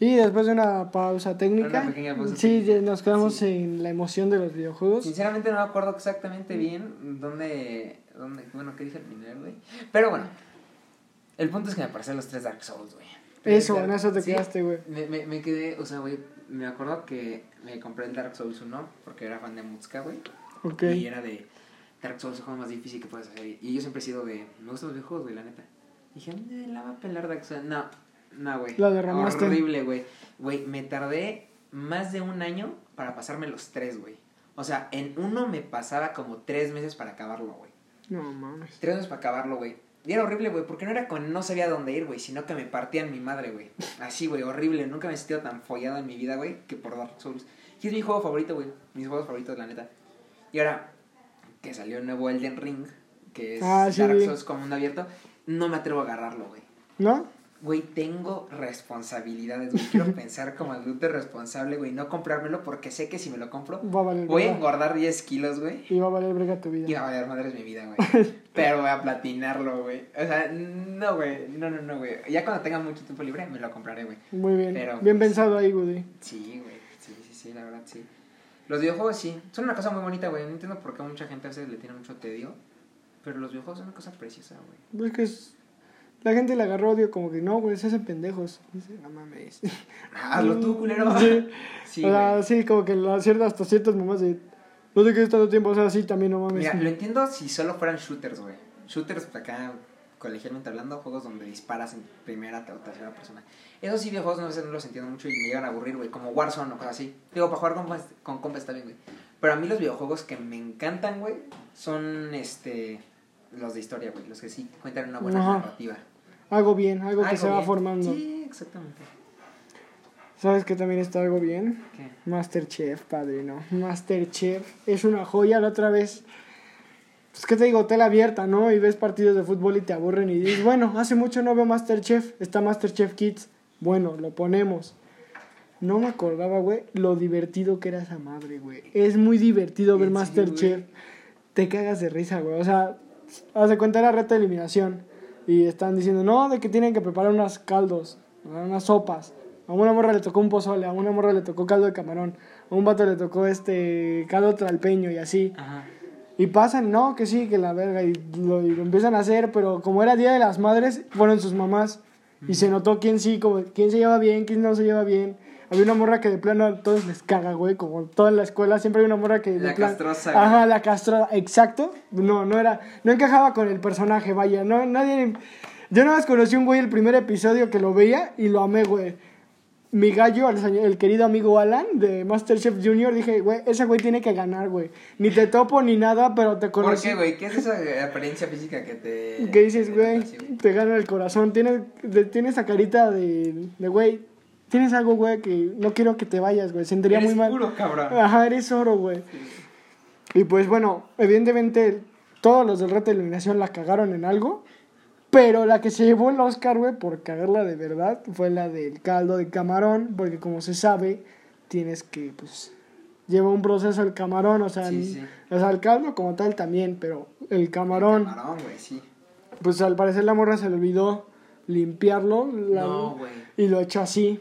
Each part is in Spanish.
Y después de una pausa técnica, Una pequeña pausa sí, técnica. nos quedamos Sí. en la emoción de los videojuegos. Sinceramente no me acuerdo exactamente bien dónde, dónde bueno, qué dije al final, güey. Pero bueno, el punto es que me parecen los tres Dark Souls, güey. Eso, Dark- en eso te sí, quedaste, güey. Me, me, me quedé, o sea, güey, me acuerdo que me compré el Dark Souls 1 porque era fan de Mutska, güey. Ok. Y era de Dark Souls, el juego más difícil que puedes hacer. Y yo siempre he sido de, me gustan los videojuegos, güey, la neta. Dije, "Eh, la va a pelar Dark Souls. No, no, güey. La derramaste. Horrible, güey. Güey, me tardé más de un año para pasarme los tres, güey. O sea, en uno me pasaba como tres meses para acabarlo, güey. No mames. Tres meses para acabarlo, güey. Y era horrible, güey, porque no era con no sabía dónde ir, güey, sino que me partían mi madre, güey. Así, güey, horrible. Nunca me he sentido tan follado en mi vida, güey, que por Dark Souls. Y es mi juego favorito, güey. Mis juegos favoritos, la neta. Y ahora que salió el nuevo Elden Ring, que es Ah, sí. Dark Souls como mundo abierto, no me atrevo a agarrarlo, güey. ¿No? Güey, tengo responsabilidades, güey. Quiero pensar como adulto responsable, güey. No comprármelo porque sé que si me lo compro, Va a valer voy a engordar 10 kilos, güey. Y va a valer verga tu vida. Y va a valer madres mi vida, güey. Pero voy a platinarlo, güey. O sea, no, güey. No, no, no, güey. Ya cuando tenga mucho tiempo libre, me lo compraré, güey. Muy bien. Pero- bien pensado ahí, Woody. Sí, güey. Sí, sí, sí, la verdad, sí. Los videojuegos sí. Son una cosa muy bonita, güey. No entiendo por qué a mucha gente a veces le tiene mucho tedio. Pero los videojuegos son una cosa preciosa, güey. Es que es... La gente le agarró odio como que no, güey, se hacen pendejos. Dice, no mames. Hazlo tú, culero. Sí. Sí, o sea, sí, como que la cierta, hasta ciertas mamás de... No sé qué es tanto tiempo, o sea, sí, también no mames. Mira, lo entiendo si solo fueran shooters, güey. Shooters, acá, colegialmente hablando, juegos donde disparas en primera o tercera persona. Esos sí, videojuegos no, a veces no los entiendo mucho y me llegan a aburrir, güey. Como Warzone o cosas así. Digo, para jugar con, con compas está bien, güey. Pero a mí los videojuegos que me encantan, güey, son este los de historia, güey. Los que sí cuentan una buena Ajá. narrativa. Algo bien, algo que Algo se va formando. Sí, exactamente. ¿Sabes que también está algo bien? ¿Qué? Masterchef, padrino. Masterchef es una joya la otra vez. Pues, ¿qué te digo? Tela abierta, ¿no? Y ves partidos de fútbol y te aburren y dices, bueno, hace mucho no veo Masterchef. Está Masterchef Kids. Bueno, lo ponemos. No me acordaba, güey, lo divertido que era esa madre, güey. Es muy divertido ver ¿En serio, Masterchef. güey? Te cagas de risa, güey. O sea, haz de cuenta era reta de eliminación. Y están diciendo, no, de que tienen que preparar unos caldos, unas sopas. A una morra le tocó un pozole, a una morra le tocó caldo de camarón, a un vato le tocó este caldo tralpeño y así. Ajá. Y pasan, no, que sí, que la verga, y lo, y lo empiezan a hacer, pero como era Día de las Madres, fueron sus mamás. Y se notó quién sí, como, quién se lleva bien, quién no se lleva bien. Había una morra que de plano a todos les caga, güey, como toda la escuela, siempre hay una morra que de La plan- castrosa, güey. Ajá, la castrosa, exacto. No, no era, no encajaba con el personaje, vaya, no, nadie... Yo nada más conocí un güey el primer episodio que lo veía y lo amé, güey mi gallo, el, señor- el querido amigo Alan de Masterchef Junior, dije, güey, ese güey tiene que ganar, güey. Ni te topo ni nada, pero te ¿Por conocí. qué, güey? ¿Qué es esa apariencia física que te... ¿Qué dices, que te güey? Te gana el corazón. Tienes, de- tienes esa carita de, de, güey, tienes algo, güey, que no quiero que te vayas, güey. Sentiría Eres muy mal. puro, cabrón. Ajá, eres oro, güey. Y pues bueno, evidentemente todos los del reto de eliminación la cagaron en algo. Pero la que se llevó el Oscar, güey, por cagarla de verdad, fue la del caldo de camarón. Porque como se sabe, tienes que, pues, lleva un proceso el camarón. O sea, Sí, el- sí. o sea, el caldo como tal también, pero el camarón, Camarón, güey, sí. pues al parecer la morra se le olvidó limpiarlo. la- No, güey. y lo echó así.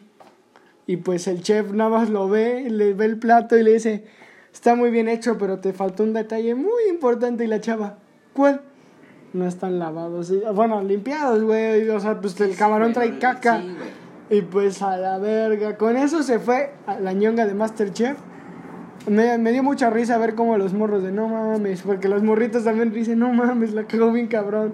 Y pues el chef nada más lo ve, le ve el plato y le dice, está muy bien hecho, pero te faltó un detalle muy importante. Y la chava, ¿cuál? No están lavados. Y, bueno, limpiados, güey. O sea, pues el camarón trae caca. Sí. Y pues a la verga. Con eso se fue a la ñonga de Masterchef. Me, me dio mucha risa ver cómo los morros de no mames. Porque los morritos también dicen no mames, la cagó bien cabrón.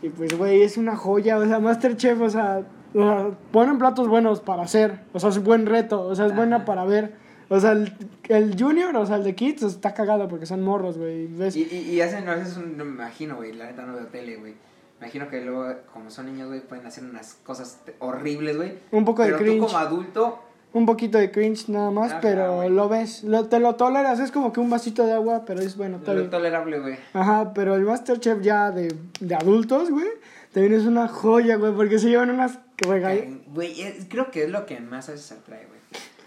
Y pues, güey, es una joya. O sea, Masterchef, o sea, o sea, ponen platos buenos para hacer. O sea, es buen reto. O sea, es buena para ver. O sea, el, el Junior, o sea, el de Kids, está cagado porque son morros, güey. Y, y, y hacen, a veces, un, no me imagino, güey, la neta no veo tele, güey. Me imagino que luego, como son niños, güey, pueden hacer unas cosas horribles, güey. Un poco de Pero tú cringe. como adulto, Un poquito de cringe nada más, Ah, pero claro, lo ves. Lo, te lo toleras. Es como que un vasito de agua, pero es bueno. lo bien. tolerable, güey. Ajá, pero el Masterchef ya de, de adultos, güey, también es una joya, güey, porque se llevan unas. Güey, es- creo que es lo que más a veces atrae, güey.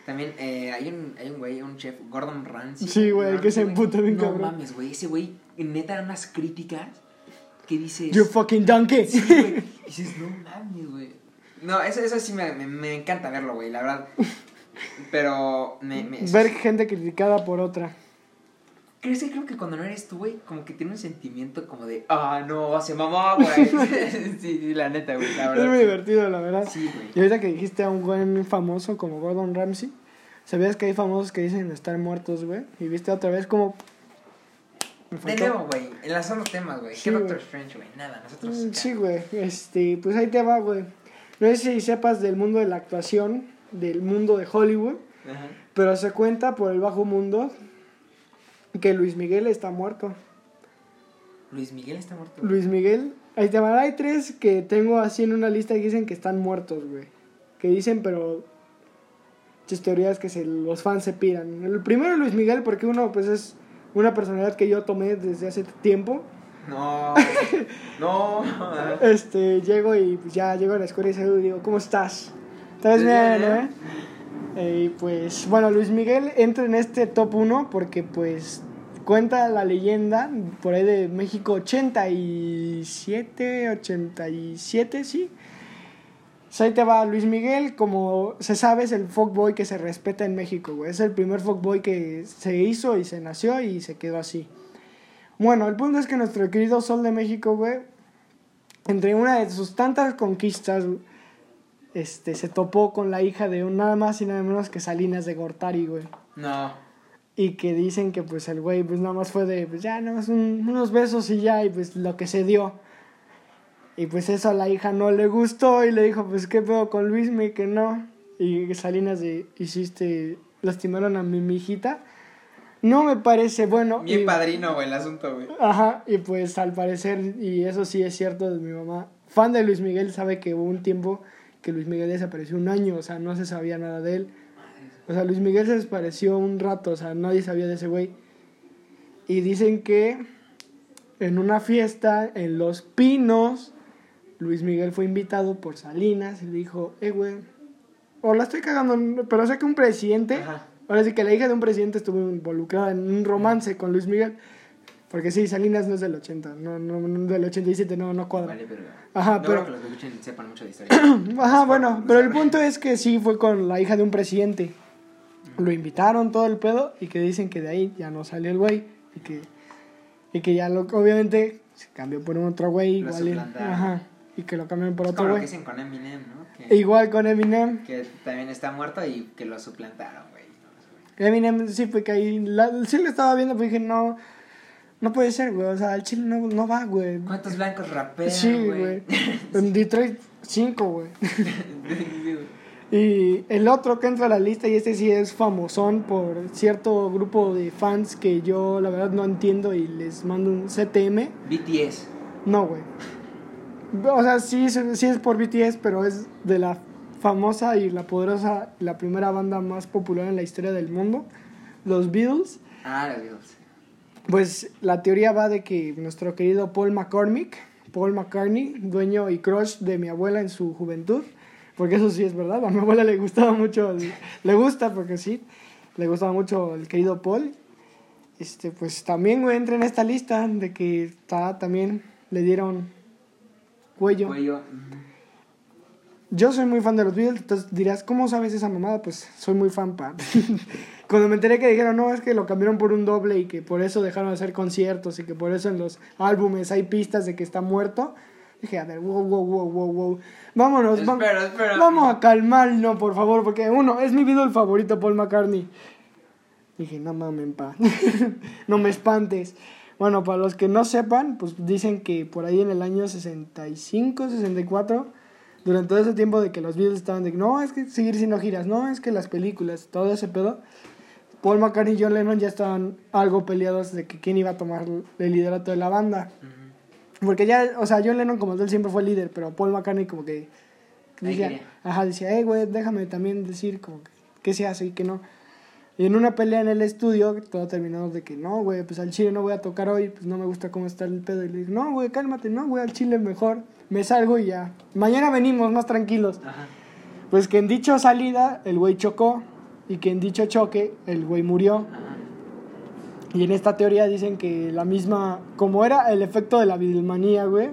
También eh, hay un hay un güey, un chef, Gordon Ramsay. Sí, güey, que se emputa bien No cabrón. mames, güey, ese güey neta da unas críticas que dices... You fucking donkey. Sí, güey. Y dices, no mames, güey. No, eso, eso sí me, me, me encanta verlo, güey, la verdad. Pero me, Ver gente criticada por otra. Creo, sí, creo que cuando no eres tú, güey, como que tiene un sentimiento como de, ah, no, se mamó, güey. sí, sí, la neta, güey, la Es verdad. muy sí. divertido, la verdad. Sí, güey. Y ahorita que dijiste a un buen famoso como Gordon Ramsay, ¿sabías que hay famosos que dicen estar muertos, güey? Y viste otra vez como... De nuevo, güey, enlazando temas, güey. Sí, ¿Qué Doctor. Strange, güey? Nada, nosotros. Mm. Sí, güey. Este, pues ahí te va, güey. No sé si sepas del mundo de la actuación, del mundo de Hollywood, Ajá. pero se cuenta por el bajo mundo que Luis Miguel está muerto. Luis Miguel está muerto. Luis Miguel, ahí te van, hay tres que tengo así en una lista que dicen que están muertos, güey. Que dicen, pero muchas teorías que se, los fans se piran. El primero Luis Miguel porque uno, pues es una personalidad que yo tomé desde hace tiempo. No, no. Este, llego y pues ya llego a la escuela y saludo y digo, ¿cómo estás? ¿Estás Bien, bien. Eh, Y pues, bueno, Luis Miguel entra en este top 1 porque pues cuenta la leyenda por ahí de México 87, 87, sí. Pues ahí te va Luis Miguel, como se sabe, es el fuckboy que se respeta en México, güey. Es el primer fuckboy que se hizo y se nació y se quedó así. Bueno, el punto es que nuestro querido Sol de México, güey, entre una de sus tantas conquistas, este, se topó con la hija de un nada más y nada menos que Salinas de Gortari, güey. No. Y que dicen que pues el güey pues nada más fue de, pues ya nada más un- unos besos y ya, y pues lo que se dio. Y pues eso a la hija no le gustó y le dijo, pues qué pedo con Luismi, que no. Y Salinas de, hiciste, lastimaron a mi mijita. No me parece bueno. Bien y- padrino, güey, el asunto, güey. Ajá, y pues al parecer, y eso sí es cierto de mi mamá, fan de Luis Miguel, sabe que hubo un tiempo que Luis Miguel desapareció un año, o sea, no se sabía nada de él. O sea, Luis Miguel se desapareció un rato, o sea, nadie sabía de ese güey. Y dicen que en una fiesta en Los Pinos, Luis Miguel fue invitado por Salinas y le dijo, eh, güey, o la estoy cagando, pero sé que un presidente, Ajá. ahora sí que la hija de un presidente estuvo involucrada en un romance con Luis Miguel. Porque sí, Salinas no es del 80, no, no, no del 87, no, no cuadra. Vale, pero. Ajá, no pero- creo que los que escuchen sepan mucho de historia. Ajá, bueno, pero el punto es que sí fue con la hija de un presidente. Lo invitaron todo el pedo y que dicen que de ahí ya no salió el güey y que, y que ya lo, obviamente se cambió por un otro güey Lo igual. Ajá, y que lo cambiaron por Es otro güey. dicen con Eminem, ¿no? E Que, Igual con Eminem. que también está muerto y que lo suplantaron, güey. No. Eminem sí fue que ahí, la- sí lo estaba viendo, pero dije, no, no puede ser, güey, o sea, el chile no, no va, güey. ¿Cuántos blancos rapean, Sí, güey? En Detroit, cinco, güey. Y el otro que entra a la lista, y este sí es famosón por cierto grupo de fans que yo la verdad no entiendo y les mando un CTM. BTS. No, güey. O sea, sí, sí es por BTS, pero es de la famosa y la poderosa, la primera banda más popular en la historia del mundo, los Beatles. Ah, los Beatles. Pues la teoría va de que nuestro querido Paul McCormick, Paul McCartney, dueño y crush de mi abuela en su juventud, porque eso sí es verdad, a mi abuela le gustaba mucho, el- le gusta porque sí, le gustaba mucho el querido Paul, este, pues también entra en esta lista de que está, también le dieron cuello. Cuello. Yo soy muy fan de los Beatles, entonces dirás, ¿cómo sabes esa mamada? Pues soy muy fan, pa. Cuando me enteré que dijeron, no, es que lo cambiaron por un doble y que por eso dejaron de hacer conciertos y que por eso en los álbumes hay pistas de que está muerto, dije, a ver, wow, wow, wow, wow, wow. Vámonos, va- Espera, espera. vamos a calmarnos, por favor, porque uno, es mi Beatle favorito, Paul McCartney. Dije, no mames, pa. no me espantes. Bueno, para los que no sepan, pues dicen que por ahí en el año 65, 64, durante todo ese tiempo de que los Beatles estaban de no, es que seguir siendo giras, no, es que las películas, todo ese pedo, Paul McCartney y John Lennon ya estaban algo peleados de que quién iba a tomar el liderato de la banda. Porque ya, o sea, John Lennon como tal siempre fue el líder, pero Paul McCartney como que decía, ajá, decía, hey, güey, déjame también decir como que qué se hace y qué no. Y en una pelea en el estudio, todo terminamos de que no, güey, pues al chile no voy a tocar hoy, pues no me gusta cómo está el pedo. Y le dije, no, güey, cálmate, no, güey, al chile mejor, me salgo y ya. Mañana venimos más tranquilos. Ajá. Pues que en dicho salida, el güey chocó y que en dicho choque, el güey murió. Ajá. Y en esta teoría dicen que la misma, como era el efecto de la Beatlemanía, güey,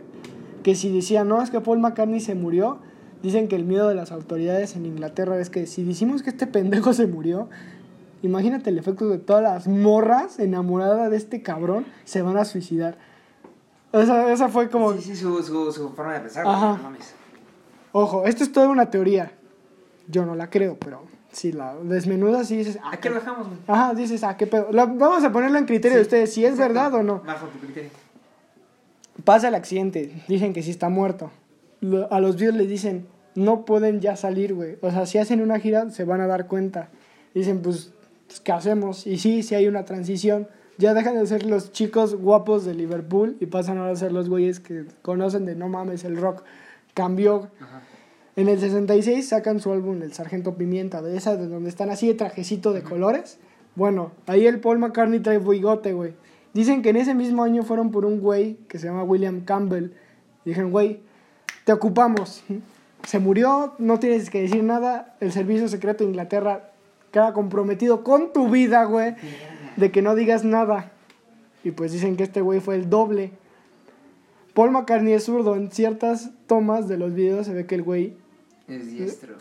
que si decía, no, es que Paul McCartney se murió, Dicen que el miedo de las autoridades en Inglaterra es que si decimos que este pendejo se murió, imagínate el efecto de todas las morras enamoradas de este cabrón se van a suicidar. Esa, esa fue como... Sí, sí, su, su, su forma de pensar, Ajá. güey, no mames. Ojo, esto es toda una teoría. Yo no la creo, pero si la desmenudas y dices... ¿A qué lo dejamos, güey? Ajá, dices, ah, qué pedo. La- vamos a ponerlo en criterio de ustedes, si es verdad o no. Bajo tu criterio. Pasa el accidente, dicen que sí está muerto. Lo- a los videos les dicen, no pueden ya salir, güey. O sea, si hacen una gira, se van a dar cuenta. Dicen, pues, pues, ¿qué hacemos? Y sí, sí hay una transición. Ya dejan de ser los chicos guapos de Liverpool y pasan ahora a ser los güeyes que conocen de no mames, el rock cambió. Ajá. En el 66 sacan su álbum El Sargento Pimienta, de esa de donde están así de trajecito de colores. Bueno, ahí el Paul McCartney trae bigote, güey. Dicen que en ese mismo año fueron por un güey que se llama William Campbell. Y dijeron, güey, te ocupamos. Se murió, no tienes que decir nada. El servicio secreto de Inglaterra queda comprometido con tu vida, güey, de que no digas nada. Y pues dicen que este güey fue el doble. Paul McCartney es zurdo. En ciertas tomas de los videos se ve que el güey Es diestro.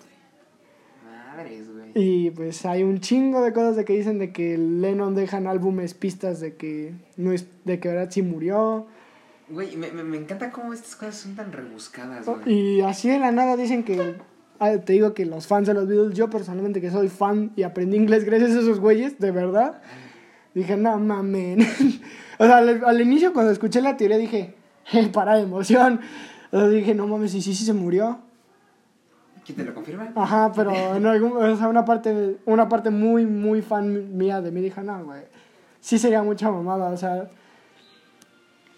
Madres, güey. Y pues hay un chingo de cosas de que dicen de que Lennon dejan álbumes pistas de que no es de que verdad sí murió. Güey, me, me, me encanta cómo estas cosas son tan rebuscadas, güey. Y así de la nada dicen que te digo que los fans de los Beatles, yo personalmente que soy fan y aprendí inglés gracias a esos güeyes, de verdad. Dije, no mamen. o sea, al, al inicio cuando escuché la teoría dije, "Eh, para de emoción. O sea, dije, no mames, y sí, sí se murió. ¿Quién te lo confirma? Ajá, pero en algún, o sea, una parte, una parte muy, muy fan mía de mí dijo, no, güey, sí sería mucha mamada, o sea,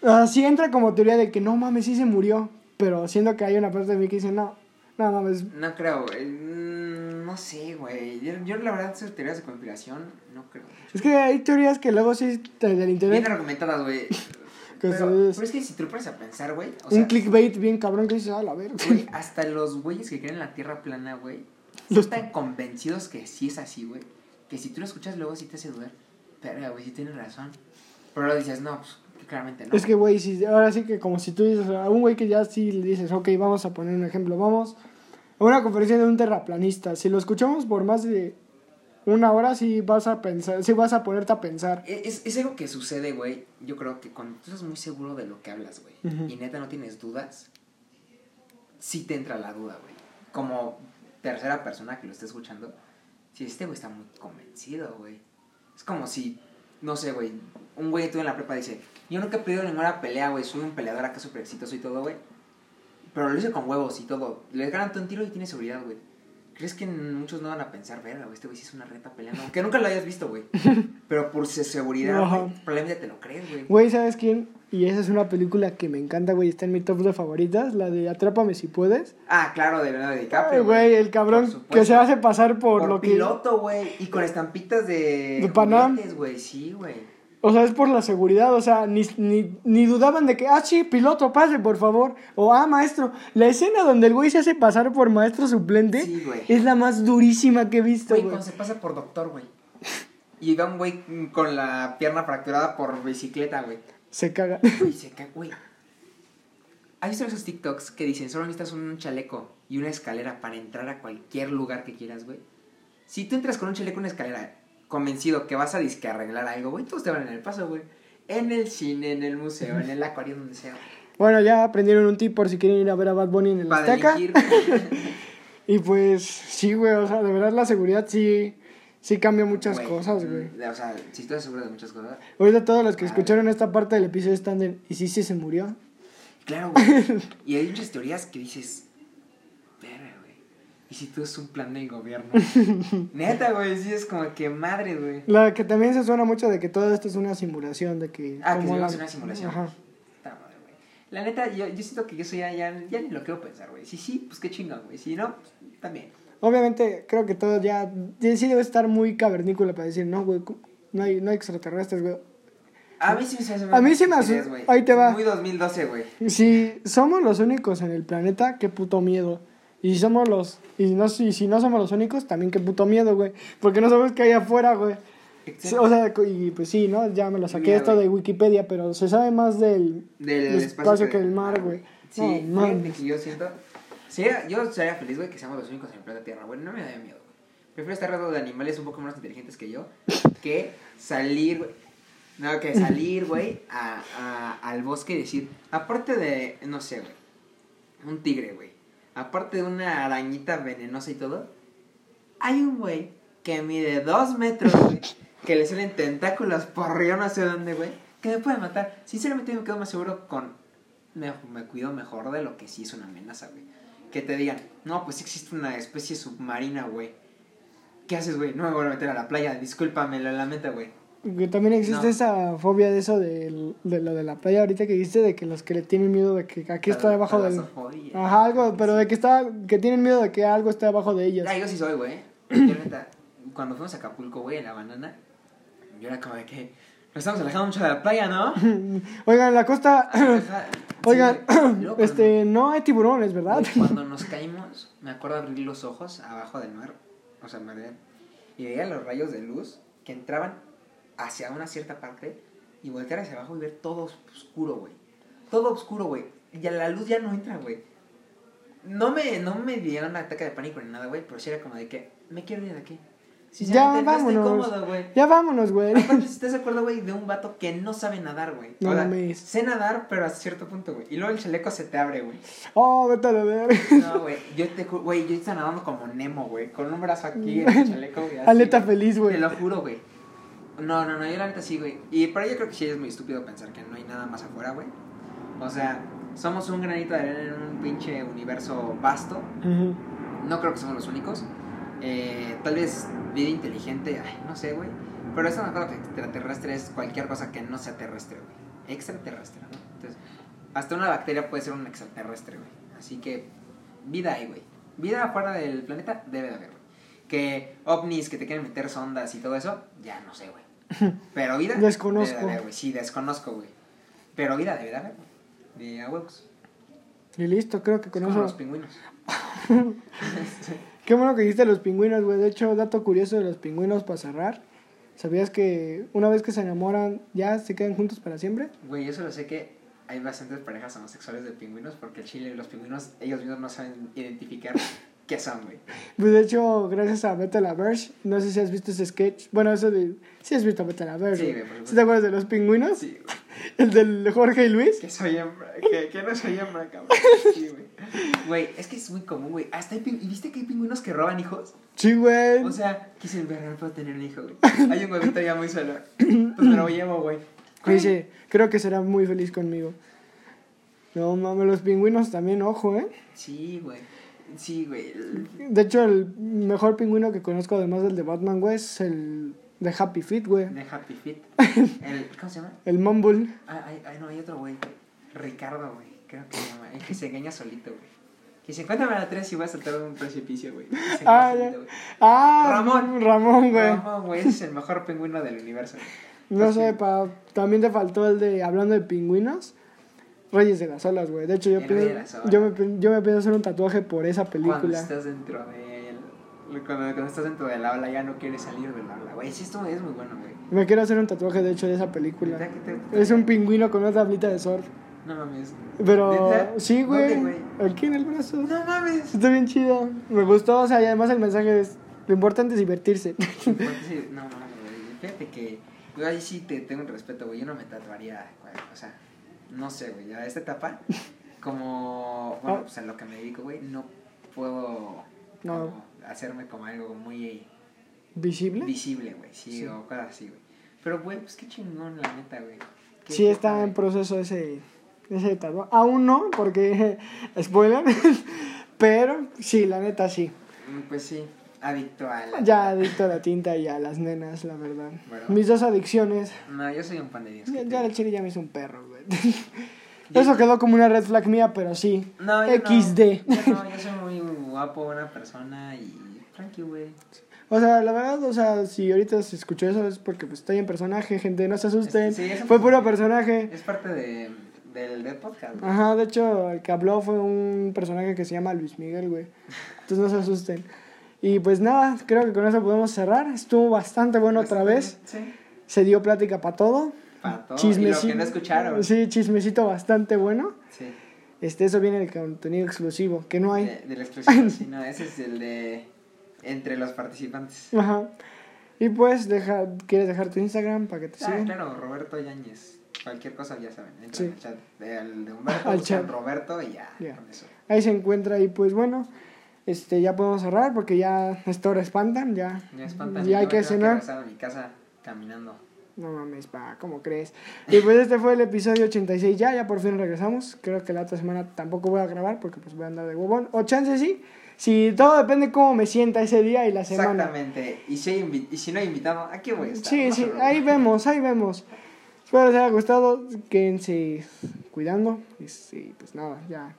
así entra como teoría de que no mames, sí se murió, pero siendo que hay una parte de mí que dice, no, no mames, No creo, güey. Mm, No sé, güey. Yo, yo, la verdad, esas teorías de conspiración, no creo. es que hay teorías que luego sí te- del Bien internet, argumentadas, güey. Pero, es que si te lo pones a pensar, güey. Un sea, clickbait bien cabrón que dices, a la verga. güey, hasta los güeyes que creen en la tierra plana, güey, Los- están convencidos que sí es así, güey. Que si tú lo escuchas luego sí te hace dudar. Pero, güey, sí tienes razón. Pero dices, no, pues claramente no. Es que, güey, si, ahora sí que como si tú dices a un güey que ya sí le dices, ok, vamos a poner un ejemplo, vamos a una conferencia de un terraplanista. Si lo escuchamos por más de una hora, sí vas a pensar, sí vas a ponerte a pensar. E, Es, es algo que sucede, güey. Yo creo que cuando tú estás muy seguro de lo que hablas, güey, y neta no tienes dudas, sí te entra la duda, güey. Como tercera persona que lo esté escuchando, si este güey está muy convencido, güey. Es como si, no sé, güey, un güey tú en la prepa dice, yo nunca he pedido ninguna pelea, güey, soy un peleador acá súper exitoso y todo, güey. Pero lo hice con huevos y todo. Le ganan un tiro y tiene seguridad, güey. ¿Crees que muchos no van a pensar, verga, güey, este güey sí es una reta peleando? Aunque nunca lo hayas visto, güey. Pero por su seguridad, Ajá. güey, probablemente te lo crees, güey. Güey, ¿sabes quién? Y esa es una película que me encanta, güey, está en mi top de favoritas, la de Atrápame si puedes. Ah, claro, de Leonardo DiCaprio, Güey, el cabrón que se hace pasar por, Por lo que... piloto, güey. Y con estampitas de. De Panam. güey. Sí, güey. O sea, es por la seguridad, o sea, ni, ni, ni dudaban de que, ah, sí, piloto, pase, por favor. O, ah, maestro. La escena donde el güey se hace pasar por maestro suplente Sí, güey. es la más durísima que he visto, Güey, güey. cuando se pasa por doctor, güey. Y va un güey con la pierna fracturada por bicicleta, güey. Se caga. Güey, se cae, güey. ¿Has visto esos TikToks que dicen solo necesitas un chaleco y una escalera para entrar a cualquier lugar que quieras, güey? Si tú entras con un chaleco y una escalera convencido que vas a disque arreglar algo, güey, todos te van en el paso, güey. En el cine, en el museo, en el acuario, donde sea. Bueno, ya aprendieron un tip por si quieren ir a ver a Bad Bunny en el Azteca. Y pues, sí, güey, o sea, de verdad la seguridad sí, sí cambia muchas Güey, cosas, güey. mm, O sea, si estás seguro de muchas cosas. Ahorita todos los que escucharon esta parte del episodio están de, ¿y si sí se murió? Claro, güey. y hay muchas teorías que dices. ¿Y si tú es un plan del gobierno? Neta, güey, sí es como que madre, güey. La que también se suena mucho de que todo esto es una simulación, de que... Ah, que la- en una simulación. Ajá. Puta madre, güey. La neta, yo, yo siento que eso ya, ya, ya ni lo quiero pensar, güey. Si sí, pues qué chingón, güey. Si no, pues también. Obviamente, creo que todo ya, ya sí debe estar muy cavernícola para decir, no, güey, no hay, no hay extraterrestres, güey. A mí sí me hace A mí sí me hace ahí te va. Muy 2012, güey. Si somos los únicos en el planeta, qué puto miedo. Y si somos los, y no, si, si no somos los únicos, también qué puto miedo, güey. Porque no sabemos qué hay afuera, güey. O sea, y pues sí, ¿no? Ya me lo saqué Mira, esto güey. de Wikipedia, pero se sabe más del, Del espacio, que del mar, güey. Sí, No, fíjate que yo siento Sería, yo sería feliz, güey, que seamos los únicos en el planeta Tierra, güey. No me da miedo, güey. Prefiero estar rodeado de animales un poco menos inteligentes que yo que salir, güey. No, que salir, güey, a, a- al bosque y decir, aparte de, no sé, güey, un tigre, güey. Aparte de una arañita venenosa y todo, hay un güey que mide dos metros, güey, que le salen tentáculos por río no sé dónde, güey, que me puede matar. Sinceramente me quedo más seguro con, me, cuido mejor de lo que sí es una amenaza, güey. Que te digan, no, pues existe una especie submarina, güey. ¿Qué haces, güey? No me voy a meter a la playa, discúlpame, lo lamento, güey. Que también existe No. esa fobia de eso del- de, lo de la playa ahorita que dijiste de que los que le tienen miedo de que aquí está debajo del ajá algo pero de que está que tienen miedo de que algo esté abajo de ellos Ya, yo sí soy, güey. Cuando fuimos a Acapulco, güey, en la banana, yo era como de que nos estamos alejando mucho de la playa, ¿no? oigan en la costa Ajá. oigan Sí, este no hay tiburones verdad Güey, cuando nos caímos, me acuerdo abrir los ojos abajo del mar, o sea, me y veía los rayos de luz que entraban hacia una cierta parte y voltear hacia abajo y ver todo oscuro, güey. Todo oscuro, güey. Y ya la luz ya no entra, güey. No me, no me dieron un ataque de pánico ni nada, güey, pero sí era como de que me quiero ir de aquí. ya vámonos cómodo, güey. ya vámonos güey Aparte, si estás de acuerdo, güey, de un vato que no sabe nadar, güey. No mames. sé nadar, pero hasta cierto punto, güey. Y luego el chaleco se te abre, güey. oh vete a la ver No, güey, yo te güey, yo estaba nadando como Nemo, güey, con un brazo aquí en el chaleco, güey. aleta güey. feliz Te güey lo juro, güey. No, no, no, yo la neta sí, güey. Y pero yo creo que sí es muy estúpido pensar que no hay nada más afuera, güey. O sea, somos un granito de arena en un pinche universo vasto. No creo que somos los únicos. Eh, tal vez vida inteligente, ay, no sé, güey. Pero eso me acuerdo que extraterrestre es cualquier cosa que no sea terrestre, güey. Extraterrestre, ¿no? Entonces, hasta una bacteria puede ser un extraterrestre, güey. Así que, vida hay, güey. Vida afuera del planeta debe de haber, güey. Que ovnis que te quieren meter sondas y todo eso, ya no sé, güey. Pero vida. Desconozco. Debe de haber. Sí, desconozco, güey. Pero vida debe de haber, güey. De a huevos. y listo creo que con Como los eso pingüinos. Qué bueno que dijiste los pingüinos, güey. De hecho, dato curioso de los pingüinos para cerrar. ¿Sabías que una vez que se enamoran ya se quedan juntos para siempre? Güey, yo solo sé que hay bastantes parejas homosexuales de pingüinos porque el chile y los pingüinos, ellos mismos no saben identificar qué son, güey. Pues de hecho, gracias a Beta la Verge, no sé si has visto ese sketch. Bueno, eso de. Sí, has visto a Beta la Verge. Sí, güey. ¿Sí te acuerdas de los pingüinos? Sí, güey. El del Jorge y Luis. Que soy hembra, que, que no soy hembra, cabrón. Sí, güey. Güey, es que es muy común, güey. Hasta hay ping- ¿y ¿Viste que hay pingüinos que roban hijos? Sí, güey. O sea, quise ver, no puedo tener un hijo, güey. Hay un huevito ya muy solo. Pues me lo llevo, güey. Dice, creo que será muy feliz conmigo. No mames, los pingüinos también, ojo, ¿eh? Sí, güey. Sí, güey. De hecho, el mejor pingüino que conozco, además del de Batman, güey, es el de Happy Feet, güey. De Happy Feet. El, ¿Cómo se llama? El Mumble. Ah, ay, ay, no, hay otro güey. Ricardo, güey. Creo que se llama. El que se engaña solito, güey. Que se encuentra a la 3 y va a saltar de un precipicio, güey. Ah, solito, güey. Ah, Ramón. Ramón, güey. Ramón, güey. Ese es el mejor pingüino del universo. güey. No sé, pa, también te faltó el de, hablando de pingüinos, Reyes de las Olas, güey. De hecho, yo, pienso, yo, me, yo me pienso hacer un tatuaje por esa Cuando película. estás dentro de Cuando, cuando estás dentro del aula ya no quieres salir del aula, güey. Sí, esto es muy bueno, güey. Me quiero hacer un tatuaje, de hecho, de esa película. ¿Neta que te- Es un pingüino con una tablita de surf. No mames. Pero, sí, güey. Aquí en el brazo. No mames. Está bien chido. Me gustó, o sea, y además el mensaje es: lo importante es divertirse. No mames, güey. Fíjate que yo ahí sí te tengo un respeto, güey. Yo no me tatuaría, güey. O sea, no sé, güey. A esta etapa, como, bueno, Ah. pues en lo que me dedico, güey, no puedo No. como hacerme como algo muy ¿Visible? visible, güey. Sí, Sí. o cosas así, güey. Pero, güey, pues qué chingón, la neta, güey. Sí, qué está en proceso ese, ese tatuaje. Aún no, porque, spoiler. Pero sí, la neta sí. Mm, Pues sí, adicto a la... Ya adicto a la tinta y a las nenas, la verdad. Bueno. Mis dos adicciones. No, yo soy un pan de Dios. Ya, ¿qué te ya el chile ya me hizo un perro, güey. Eso quedó como una red flag mía, pero sí. No, yo XD. No, yo no, yo soy muy guapo, buena persona y tranqui, güey. O sea, la verdad, o sea, si ahorita se escuchó eso es porque pues, estoy en personaje, gente, no se asusten. Sí, Fue puro personaje. personaje. Es parte de, del, del podcast, güey. Ajá, de hecho, el que habló fue un personaje que se llama Luis Miguel, güey. Entonces no se asusten. Y pues nada, creo que con eso podemos cerrar. Estuvo bastante bueno otra vez. Sí. Se dio plática para todo. Para todo. Y Chismecito. lo que no escucharon. Sí, chismecito bastante bueno. Sí. Este, eso viene del contenido exclusivo, que no hay. De, del exclusivo, sí, no, ese es el de entre los participantes. Ajá. Y pues, deja, ¿quieres dejar tu Instagram para que te Ah, sigan? claro, Roberto Yáñez. Cualquier cosa ya saben. Sí. al chat de, de Humberto, Al chat. Roberto y ya. Ya. con eso. Ahí se encuentra y pues bueno, este, ya podemos cerrar porque ya esta hora espantan, ya. Ya espantan. Ya hay que cenar. regresar a mi casa caminando. No mames, pa, ¿cómo crees? Y pues este fue el episodio 86 ya, ya por fin regresamos. Creo que la otra semana tampoco voy a grabar porque pues voy a andar de huevón. O chance sí, si todo depende cómo me sienta ese día y la semana. Exactamente. Y si, hay y si no hay invitado, aquí voy a estar. Sí, no sí, ahí vemos, ahí vemos. Espero les haya gustado, quédense cuidando. Y sí, pues nada, ya.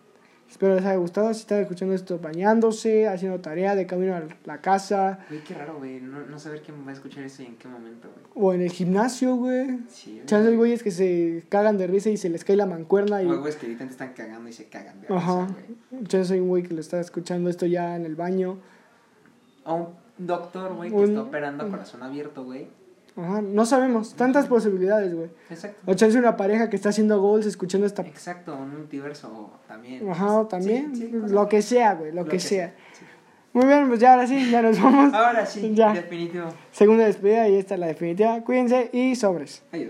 Espero les haya gustado. Si están escuchando esto bañándose, haciendo tarea de camino a la casa Güey, qué raro, güey. No, no saber quién va a escuchar eso y en qué momento, güey. o en el gimnasio, güey. Sí, güey. Güeyes que se cagan de risa y se les cae la mancuerna y... O güeyes que ahorita te están cagando y se cagan de Ajá. risa, güey. Chance hay un güey que lo está escuchando esto ya en el baño. O un doctor, güey, que Un- está operando a corazón abierto, güey. Ajá, no sabemos. Tantas posibilidades, güey. Exacto. O chance una pareja que está haciendo goals escuchando esta... Exacto, un multiverso también. Ajá, también. Sí, sí, cosas- lo que sea, güey, lo, lo que, sea. sí. Muy bien, pues ya ahora sí, ya nos vamos. Ahora sí, Ya. definitivo. Segunda despedida y esta es la definitiva. Cuídense y sobres. Adiós.